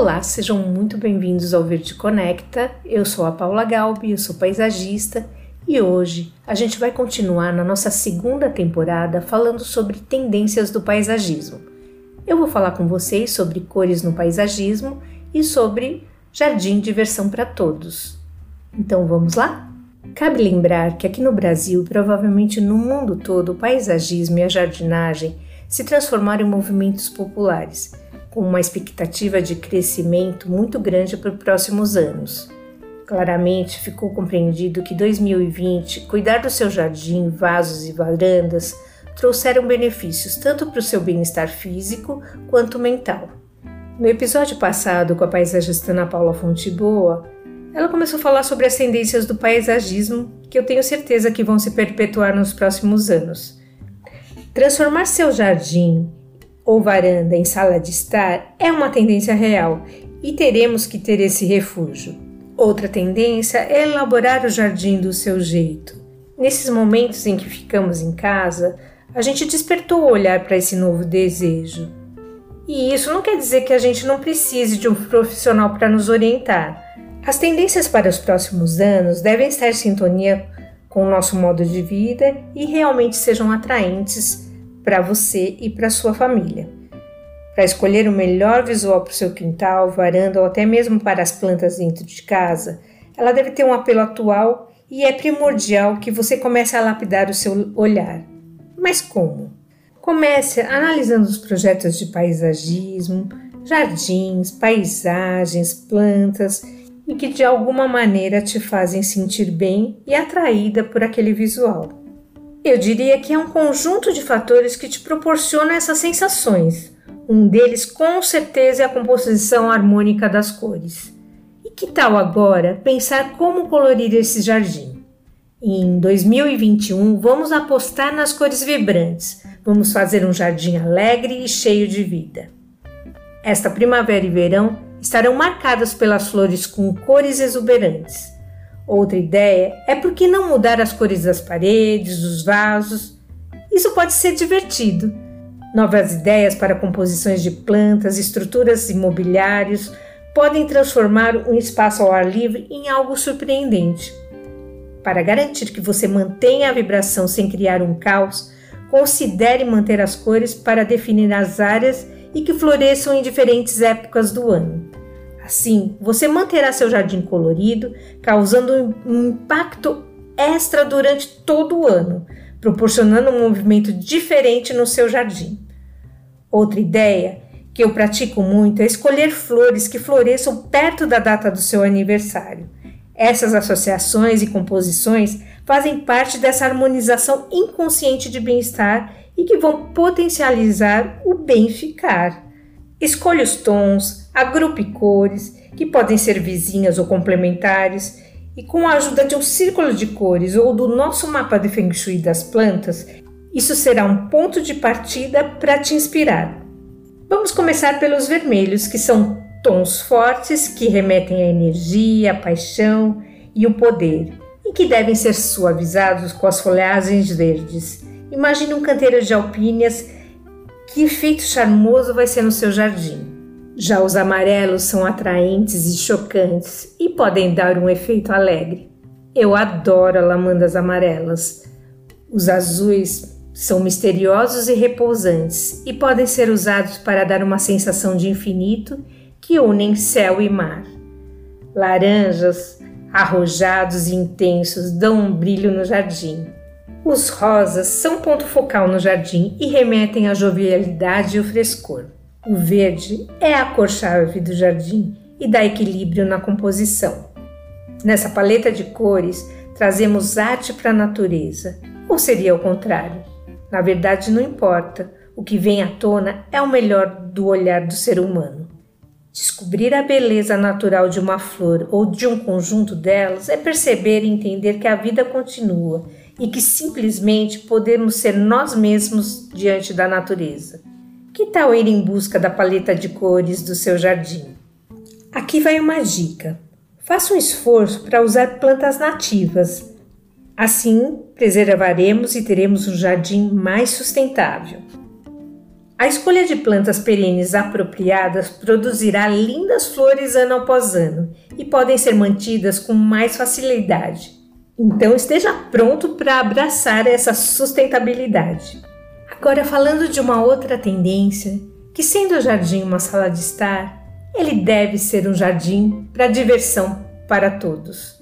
Olá, sejam muito bem-vindos ao Verde Conecta. Eu sou a Paula Galbi, eu sou paisagista e hoje a gente vai continuar na nossa segunda temporada falando sobre tendências do paisagismo. Eu vou falar com vocês sobre cores no paisagismo e sobre jardim diversão para todos. Então vamos lá? Cabe lembrar que aqui no Brasil, provavelmente no mundo todo, o paisagismo e a jardinagem se transformaram em movimentos populares com uma expectativa de crescimento muito grande para os próximos anos. Claramente ficou compreendido que 2020 cuidar do seu jardim, vasos e varandas trouxeram benefícios tanto para o seu bem-estar físico quanto mental. No episódio passado com a paisagista Ana Paula Fonteboa, ela começou a falar sobre as tendências do paisagismo que eu tenho certeza que vão se perpetuar nos próximos anos. Transformar seu jardim ou varanda em sala de estar é uma tendência real e teremos que ter esse refúgio. Outra tendência é elaborar o jardim do seu jeito. Nesses momentos em que ficamos em casa, a gente despertou o olhar para esse novo desejo. E isso não quer dizer que a gente não precise de um profissional para nos orientar. As tendências para os próximos anos devem estar em sintonia com o nosso modo de vida e realmente sejam atraentes para você e para sua família. Para escolher o melhor visual para o seu quintal, varanda ou até mesmo para as plantas dentro de casa, ela deve ter um apelo atual e é primordial que você comece a lapidar o seu olhar. Mas como? Comece analisando os projetos de paisagismo, jardins, paisagens, plantas e que de alguma maneira te fazem sentir bem e atraída por aquele visual. Eu diria que é um conjunto de fatores que te proporciona essas sensações. Um deles, com certeza, é a composição harmônica das cores. E que tal agora pensar como colorir esse jardim? Em 2021, vamos apostar nas cores vibrantes. Vamos fazer um jardim alegre e cheio de vida. Esta primavera e verão estarão marcadas pelas flores com cores exuberantes. Outra ideia é por que não mudar as cores das paredes, dos vasos? Isso pode ser divertido. Novas ideias para composições de plantas, estruturas e mobiliários podem transformar um espaço ao ar livre em algo surpreendente. Para garantir que você mantenha a vibração sem criar um caos, considere manter as cores para definir as áreas e que floresçam em diferentes épocas do ano. Assim, você manterá seu jardim colorido, causando um impacto extra durante todo o ano, proporcionando um movimento diferente no seu jardim. Outra ideia que eu pratico muito é escolher flores que floresçam perto da data do seu aniversário. Essas associações e composições fazem parte dessa harmonização inconsciente de bem-estar e que vão potencializar o bem-ficar. Escolha os tons, agrupe cores, que podem ser vizinhas ou complementares, e com a ajuda de um círculo de cores ou do nosso mapa de Feng Shui das plantas, isso será um ponto de partida para te inspirar. Vamos começar pelos vermelhos, que são tons fortes que remetem à energia, à paixão e o poder, e que devem ser suavizados com as folhagens verdes. Imagine um canteiro de alpíneas que efeito charmoso vai ser no seu jardim. Já os amarelos são atraentes e chocantes e podem dar um efeito alegre. Eu adoro lamandas amarelas. Os azuis são misteriosos e repousantes e podem ser usados para dar uma sensação de infinito que unem céu e mar. Laranjas, arrojados e intensos, dão um brilho no jardim. Os rosas são ponto focal no jardim e remetem à jovialidade e o frescor. O verde é a cor-chave do jardim e dá equilíbrio na composição. Nessa paleta de cores, trazemos arte para a natureza, ou seria o contrário? Na verdade, não importa. O que vem à tona é o melhor do olhar do ser humano. Descobrir a beleza natural de uma flor ou de um conjunto delas é perceber e entender que a vida continua e que simplesmente podemos ser nós mesmos diante da natureza. Que tal ir em busca da paleta de cores do seu jardim? Aqui vai uma dica. Faça um esforço para usar plantas nativas. Assim, preservaremos e teremos um jardim mais sustentável. A escolha de plantas perenes apropriadas produzirá lindas flores ano após ano e podem ser mantidas com mais facilidade. Então esteja pronto para abraçar essa sustentabilidade. Agora, falando de uma outra tendência, que sendo o jardim uma sala de estar, ele deve ser um jardim para diversão para todos.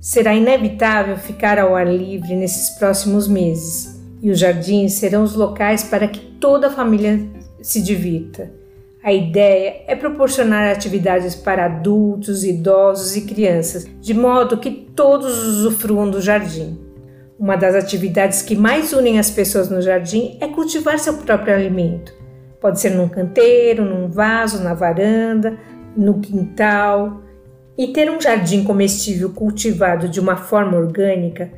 Será inevitável ficar ao ar livre nesses próximos meses e os jardins serão os locais para que toda a família se divirta. A ideia é proporcionar atividades para adultos, idosos e crianças, de modo que todos usufruam do jardim. Uma das atividades que mais unem as pessoas no jardim é cultivar seu próprio alimento. Pode ser num canteiro, num vaso, na varanda, no quintal. E ter um jardim comestível cultivado de uma forma orgânica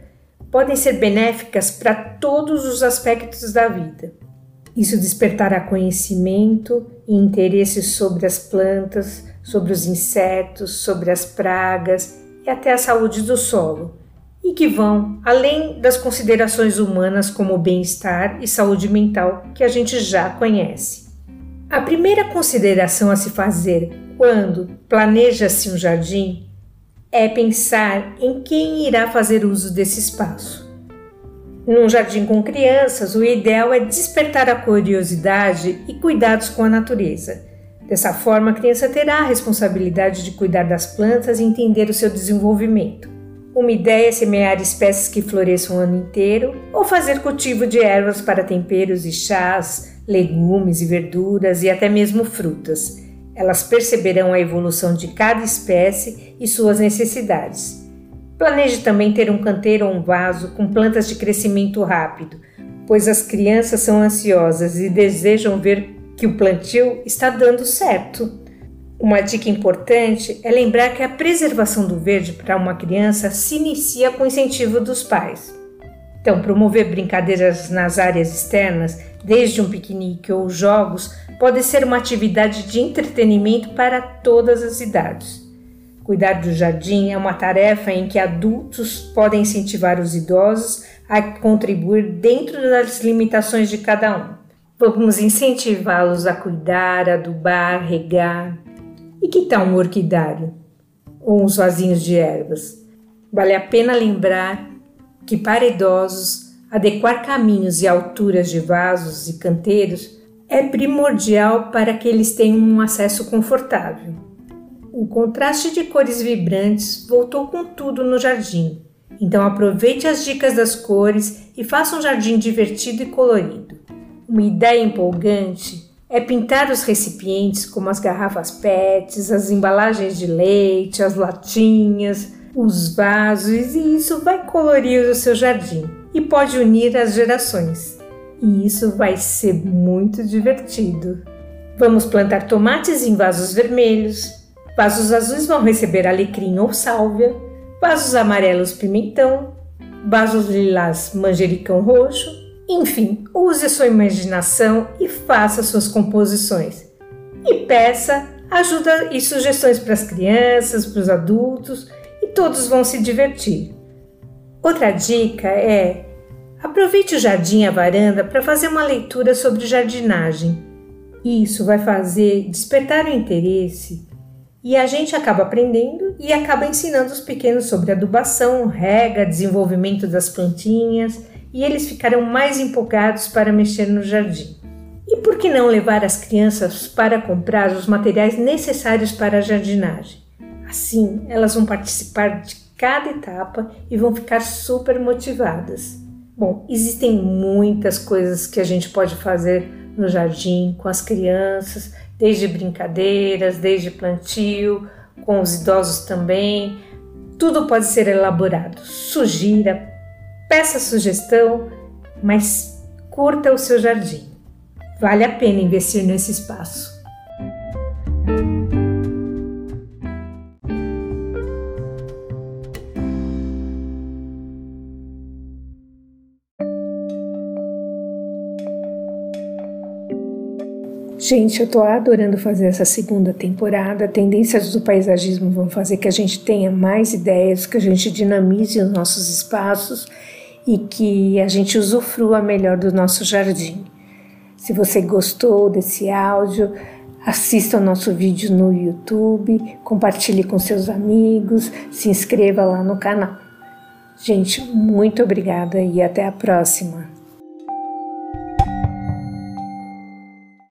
podem ser benéficas para todos os aspectos da vida. Isso despertará conhecimento e interesse sobre as plantas, sobre os insetos, sobre as pragas e até a saúde do solo, e que vão além das considerações humanas como bem-estar e saúde mental que a gente já conhece. A primeira consideração a se fazer quando planeja-se um jardim é pensar em quem irá fazer uso desse espaço. Num jardim com crianças, o ideal é despertar a curiosidade e cuidados com a natureza. Dessa forma, a criança terá a responsabilidade de cuidar das plantas e entender o seu desenvolvimento. Uma ideia é semear espécies que floresçam o ano inteiro ou fazer cultivo de ervas para temperos e chás, legumes e verduras e até mesmo frutas. Elas perceberão a evolução de cada espécie e suas necessidades. Planeje também ter um canteiro ou um vaso com plantas de crescimento rápido, pois as crianças são ansiosas e desejam ver que o plantio está dando certo. Uma dica importante é lembrar que a preservação do verde para uma criança se inicia com o incentivo dos pais. Então, promover brincadeiras nas áreas externas, desde um piquenique ou jogos, pode ser uma atividade de entretenimento para todas as idades. Cuidar do jardim é uma tarefa em que adultos podem incentivar os idosos a contribuir dentro das limitações de cada um. Vamos incentivá-los a cuidar, adubar, regar. E que tal um orquidário? Ou uns vasinhos de ervas? Vale a pena lembrar que para idosos adequar caminhos e alturas de vasos e canteiros é primordial para que eles tenham um acesso confortável. O contraste de cores vibrantes voltou com tudo no jardim, então aproveite as dicas das cores e faça um jardim divertido e colorido. Uma ideia empolgante é pintar os recipientes como as garrafas PETs, as embalagens de leite, as latinhas, os vasos e isso vai colorir o seu jardim e pode unir as gerações. E isso vai ser muito divertido. Vamos plantar tomates em vasos vermelhos, vasos azuis vão receber alecrim ou sálvia, vasos amarelos pimentão, vasos lilás manjericão roxo, enfim, use a sua imaginação e faça suas composições. E peça ajuda e sugestões para as crianças, para os adultos todos vão se divertir. Outra dica é: aproveite o jardim e a varanda para fazer uma leitura sobre jardinagem. Isso vai fazer despertar o interesse e a gente acaba aprendendo e acaba ensinando os pequenos sobre adubação, rega, desenvolvimento das plantinhas e eles ficarão mais empolgados para mexer no jardim. E por que não levar as crianças para comprar os materiais necessários para a jardinagem? Assim, elas vão participar de cada etapa e vão ficar super motivadas. Bom, existem muitas coisas que a gente pode fazer no jardim com as crianças, desde brincadeiras, desde plantio, com os idosos também. Tudo pode ser elaborado. Sugira, peça sugestão, mas curta o seu jardim. Vale a pena investir nesse espaço. Gente, eu tô adorando fazer essa segunda temporada. Tendências do paisagismo vão fazer que a gente tenha mais ideias, que a gente dinamize os nossos espaços e que a gente usufrua melhor do nosso jardim. Se você gostou desse áudio, assista o nosso vídeo no YouTube, compartilhe com seus amigos, se inscreva lá no canal. Gente, muito obrigada e até a próxima.